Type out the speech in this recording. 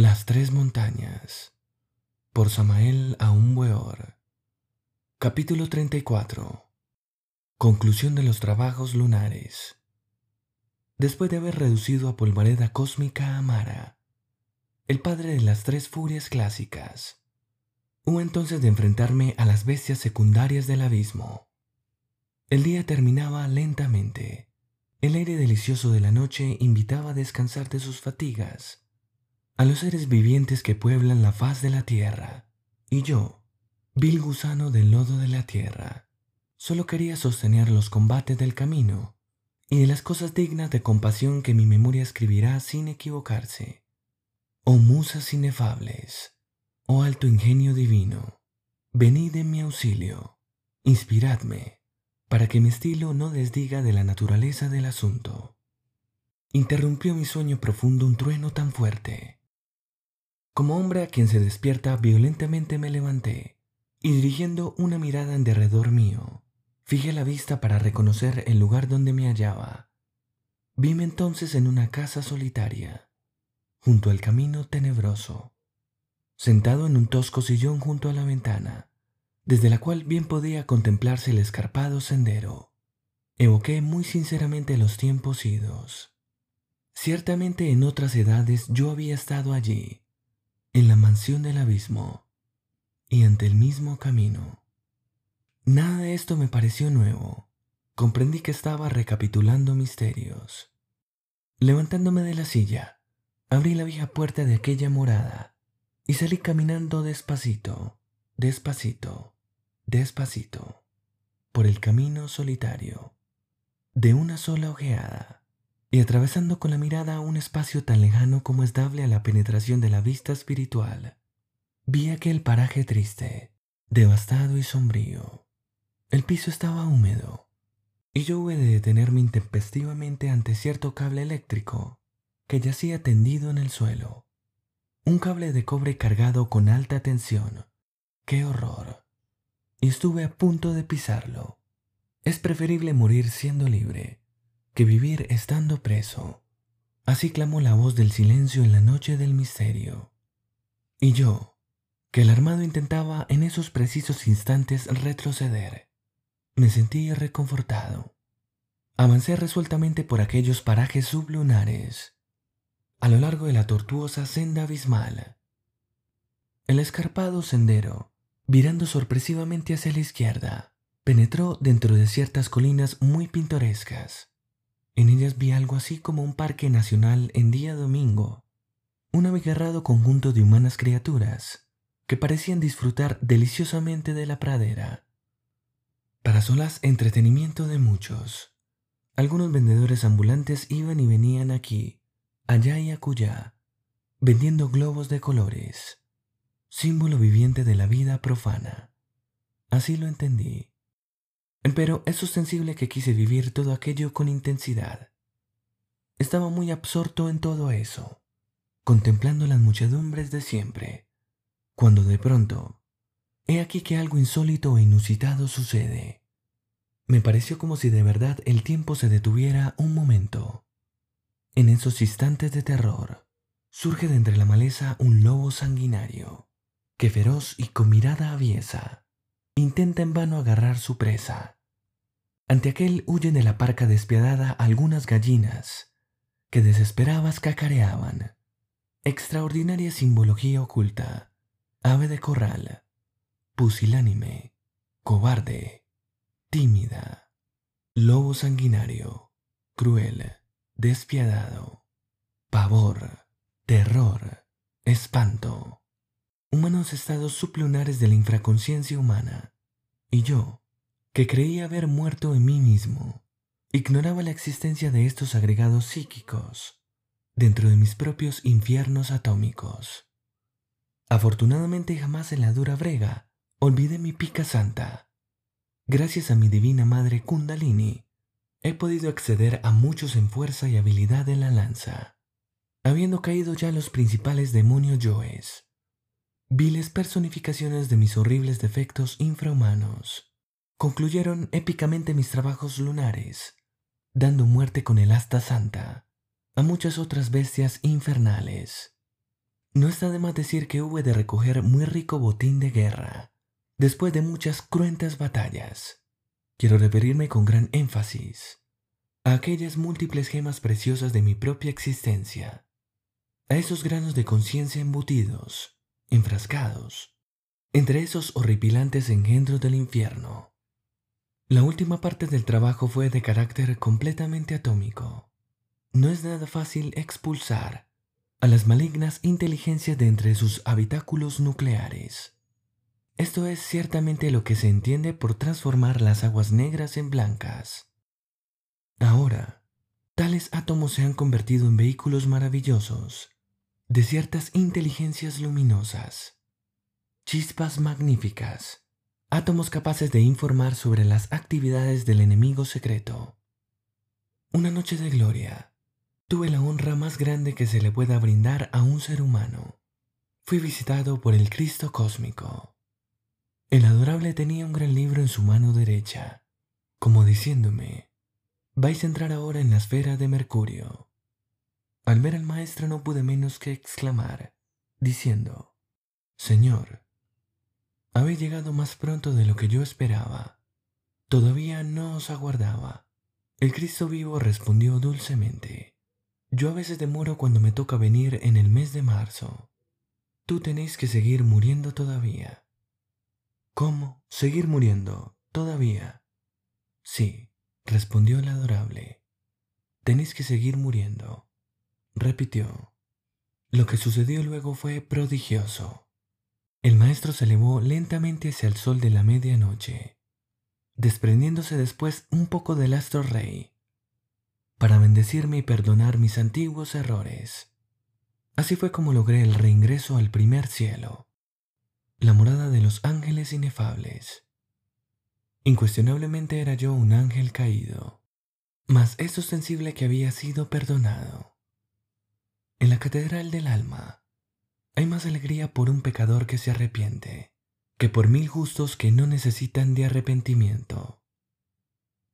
Las tres montañas por Samael Aumweor Capítulo 34 Conclusión de los trabajos lunares Después de haber reducido a polvareda cósmica a Mara, el padre de las tres furias clásicas, hubo entonces de enfrentarme a las bestias secundarias del abismo. El día terminaba lentamente. El aire delicioso de la noche invitaba a descansar de sus fatigas a los seres vivientes que pueblan la faz de la tierra. Y yo, vil gusano del lodo de la tierra, solo quería sostener los combates del camino y de las cosas dignas de compasión que mi memoria escribirá sin equivocarse. Oh musas inefables, oh alto ingenio divino, venid en mi auxilio, inspiradme, para que mi estilo no desdiga de la naturaleza del asunto. Interrumpió mi sueño profundo un trueno tan fuerte como hombre a quien se despierta violentamente me levanté y dirigiendo una mirada en derredor mío, fijé la vista para reconocer el lugar donde me hallaba. Vime entonces en una casa solitaria, junto al camino tenebroso, sentado en un tosco sillón junto a la ventana, desde la cual bien podía contemplarse el escarpado sendero. Evoqué muy sinceramente los tiempos idos. Ciertamente en otras edades yo había estado allí, en la mansión del abismo y ante el mismo camino. Nada de esto me pareció nuevo. Comprendí que estaba recapitulando misterios. Levantándome de la silla, abrí la vieja puerta de aquella morada y salí caminando despacito, despacito, despacito, por el camino solitario, de una sola ojeada y atravesando con la mirada un espacio tan lejano como es dable a la penetración de la vista espiritual, vi aquel paraje triste, devastado y sombrío. El piso estaba húmedo, y yo hube de detenerme intempestivamente ante cierto cable eléctrico que yacía tendido en el suelo. Un cable de cobre cargado con alta tensión. ¡Qué horror! Y estuve a punto de pisarlo. Es preferible morir siendo libre que vivir estando preso. Así clamó la voz del silencio en la noche del misterio. Y yo, que el armado intentaba en esos precisos instantes retroceder, me sentí reconfortado. Avancé resueltamente por aquellos parajes sublunares, a lo largo de la tortuosa senda abismal. El escarpado sendero, virando sorpresivamente hacia la izquierda, penetró dentro de ciertas colinas muy pintorescas. En ellas vi algo así como un parque nacional en día domingo, un abigarrado conjunto de humanas criaturas que parecían disfrutar deliciosamente de la pradera. Para solas entretenimiento de muchos, algunos vendedores ambulantes iban y venían aquí, allá y acullá, vendiendo globos de colores, símbolo viviente de la vida profana. Así lo entendí. Pero es ostensible que quise vivir todo aquello con intensidad. Estaba muy absorto en todo eso, contemplando las muchedumbres de siempre, cuando de pronto, he aquí que algo insólito e inusitado sucede. Me pareció como si de verdad el tiempo se detuviera un momento. En esos instantes de terror, surge de entre la maleza un lobo sanguinario, que feroz y con mirada aviesa, intenta en vano agarrar su presa. Ante aquel huyen de la parca despiadada algunas gallinas que desesperadas cacareaban. Extraordinaria simbología oculta. Ave de corral. Pusilánime. Cobarde. Tímida. Lobo sanguinario. Cruel. Despiadado. Pavor. Terror. Espanto humanos estados suplunares de la infraconciencia humana. Y yo, que creía haber muerto en mí mismo, ignoraba la existencia de estos agregados psíquicos dentro de mis propios infiernos atómicos. Afortunadamente jamás en la dura brega olvidé mi pica santa. Gracias a mi divina madre Kundalini, he podido acceder a muchos en fuerza y habilidad en la lanza, habiendo caído ya los principales demonios yoes Viles personificaciones de mis horribles defectos infrahumanos concluyeron épicamente mis trabajos lunares, dando muerte con el asta santa a muchas otras bestias infernales. No está de más decir que hube de recoger muy rico botín de guerra, después de muchas cruentas batallas. Quiero referirme con gran énfasis a aquellas múltiples gemas preciosas de mi propia existencia, a esos granos de conciencia embutidos, enfrascados, entre esos horripilantes engendros del infierno. La última parte del trabajo fue de carácter completamente atómico. No es nada fácil expulsar a las malignas inteligencias de entre sus habitáculos nucleares. Esto es ciertamente lo que se entiende por transformar las aguas negras en blancas. Ahora, tales átomos se han convertido en vehículos maravillosos de ciertas inteligencias luminosas, chispas magníficas, átomos capaces de informar sobre las actividades del enemigo secreto. Una noche de gloria Tuve la honra más grande que se le pueda brindar a un ser humano. Fui visitado por el Cristo cósmico. El adorable tenía un gran libro en su mano derecha, como diciéndome, vais a entrar ahora en la esfera de Mercurio. Al ver al maestro no pude menos que exclamar, diciendo, Señor, habéis llegado más pronto de lo que yo esperaba. Todavía no os aguardaba. El Cristo vivo respondió dulcemente, yo a veces demoro cuando me toca venir en el mes de marzo. Tú tenéis que seguir muriendo todavía. ¿Cómo? ¿Seguir muriendo? ¿Todavía? Sí, respondió el adorable. Tenéis que seguir muriendo. Repitió. Lo que sucedió luego fue prodigioso. El maestro se elevó lentamente hacia el sol de la medianoche, desprendiéndose después un poco del astro rey para bendecirme y perdonar mis antiguos errores. Así fue como logré el reingreso al primer cielo, la morada de los ángeles inefables. Incuestionablemente era yo un ángel caído, mas es ostensible que había sido perdonado. En la catedral del alma hay más alegría por un pecador que se arrepiente que por mil justos que no necesitan de arrepentimiento.